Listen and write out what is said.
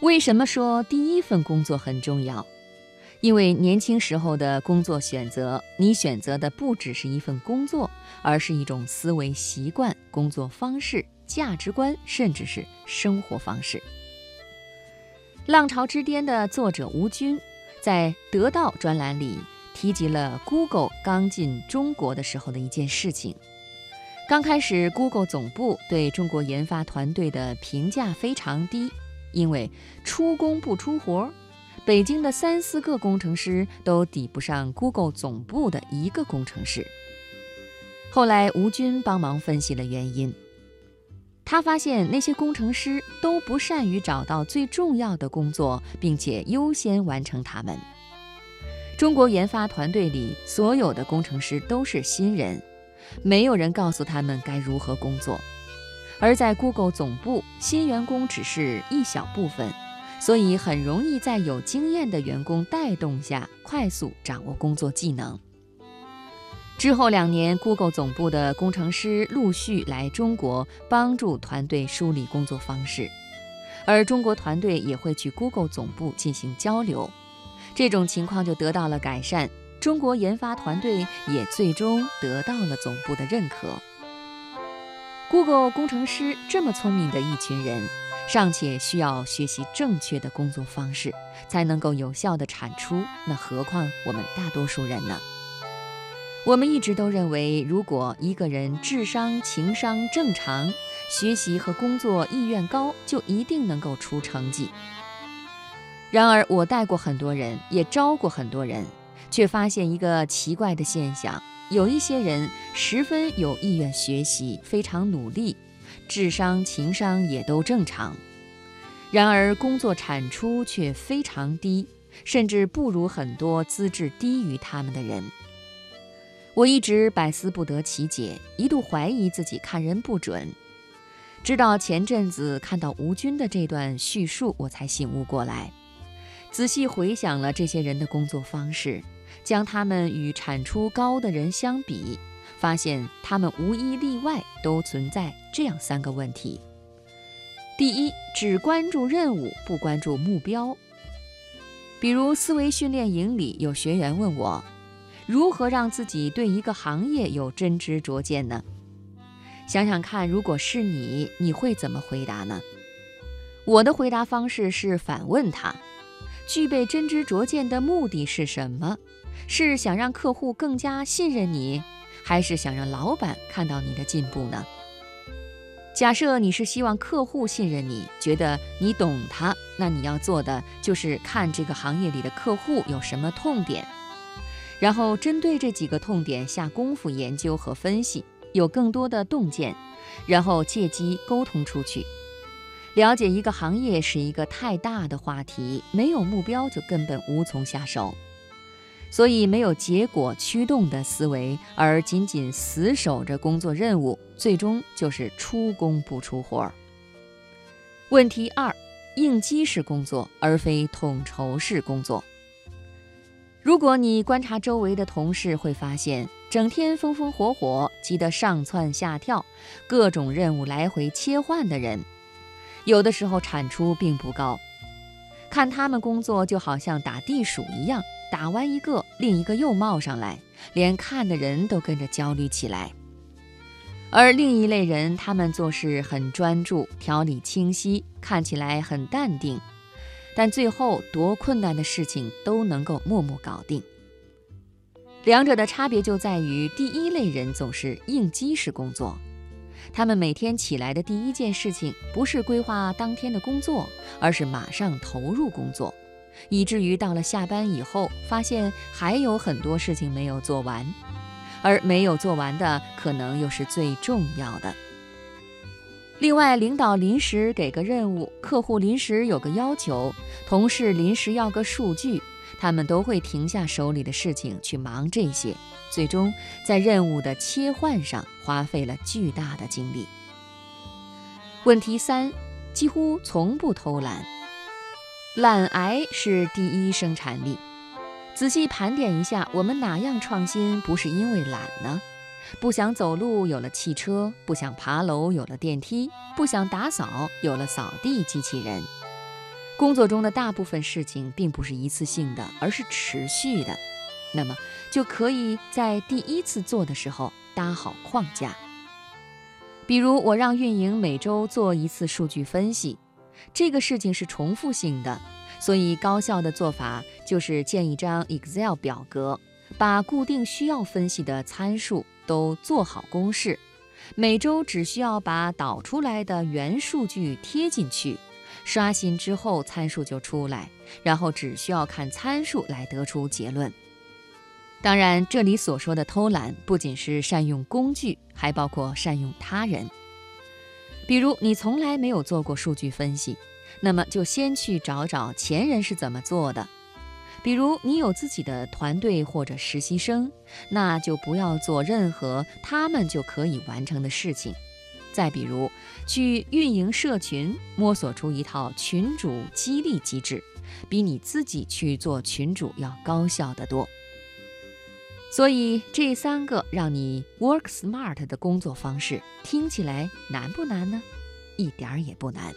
为什么说第一份工作很重要？因为年轻时候的工作选择，你选择的不只是一份工作，而是一种思维习惯、工作方式、价值观，甚至是生活方式。《浪潮之巅》的作者吴军在《得到》专栏里提及了 Google 刚进中国的时候的一件事情。刚开始，Google 总部对中国研发团队的评价非常低。因为出工不出活，北京的三四个工程师都抵不上 Google 总部的一个工程师。后来吴军帮忙分析了原因，他发现那些工程师都不善于找到最重要的工作，并且优先完成它们。中国研发团队里所有的工程师都是新人，没有人告诉他们该如何工作。而在 Google 总部，新员工只是一小部分，所以很容易在有经验的员工带动下快速掌握工作技能。之后两年，Google 总部的工程师陆续来中国帮助团队梳理工作方式，而中国团队也会去 Google 总部进行交流，这种情况就得到了改善。中国研发团队也最终得到了总部的认可。Google 工程师这么聪明的一群人，尚且需要学习正确的工作方式，才能够有效的产出。那何况我们大多数人呢？我们一直都认为，如果一个人智商、情商正常，学习和工作意愿高，就一定能够出成绩。然而，我带过很多人，也招过很多人，却发现一个奇怪的现象。有一些人十分有意愿学习，非常努力，智商、情商也都正常，然而工作产出却非常低，甚至不如很多资质低于他们的人。我一直百思不得其解，一度怀疑自己看人不准。直到前阵子看到吴军的这段叙述，我才醒悟过来，仔细回想了这些人的工作方式。将他们与产出高的人相比，发现他们无一例外都存在这样三个问题：第一，只关注任务，不关注目标。比如思维训练营里有学员问我，如何让自己对一个行业有真知灼见呢？想想看，如果是你，你会怎么回答呢？我的回答方式是反问他：具备真知灼见的目的是什么？是想让客户更加信任你，还是想让老板看到你的进步呢？假设你是希望客户信任你，觉得你懂他，那你要做的就是看这个行业里的客户有什么痛点，然后针对这几个痛点下功夫研究和分析，有更多的洞见，然后借机沟通出去。了解一个行业是一个太大的话题，没有目标就根本无从下手。所以，没有结果驱动的思维，而仅仅死守着工作任务，最终就是出工不出活。问题二：应激式工作而非统筹式工作。如果你观察周围的同事，会发现整天风风火火、急得上蹿下跳、各种任务来回切换的人，有的时候产出并不高。看他们工作，就好像打地鼠一样。打完一个，另一个又冒上来，连看的人都跟着焦虑起来。而另一类人，他们做事很专注，条理清晰，看起来很淡定，但最后多困难的事情都能够默默搞定。两者的差别就在于，第一类人总是应激式工作，他们每天起来的第一件事情不是规划当天的工作，而是马上投入工作。以至于到了下班以后，发现还有很多事情没有做完，而没有做完的可能又是最重要的。另外，领导临时给个任务，客户临时有个要求，同事临时要个数据，他们都会停下手里的事情去忙这些，最终在任务的切换上花费了巨大的精力。问题三，几乎从不偷懒。懒癌是第一生产力。仔细盘点一下，我们哪样创新不是因为懒呢？不想走路有了汽车，不想爬楼有了电梯，不想打扫有了扫地机器人。工作中的大部分事情并不是一次性的，而是持续的，那么就可以在第一次做的时候搭好框架。比如，我让运营每周做一次数据分析，这个事情是重复性的，所以高效的做法就是建一张 Excel 表格，把固定需要分析的参数都做好公式，每周只需要把导出来的原数据贴进去，刷新之后参数就出来，然后只需要看参数来得出结论。当然，这里所说的偷懒，不仅是善用工具，还包括善用他人。比如，你从来没有做过数据分析，那么就先去找找前人是怎么做的。比如，你有自己的团队或者实习生，那就不要做任何他们就可以完成的事情。再比如，去运营社群，摸索出一套群主激励机制，比你自己去做群主要高效得多。所以这三个让你 work smart 的工作方式，听起来难不难呢？一点儿也不难。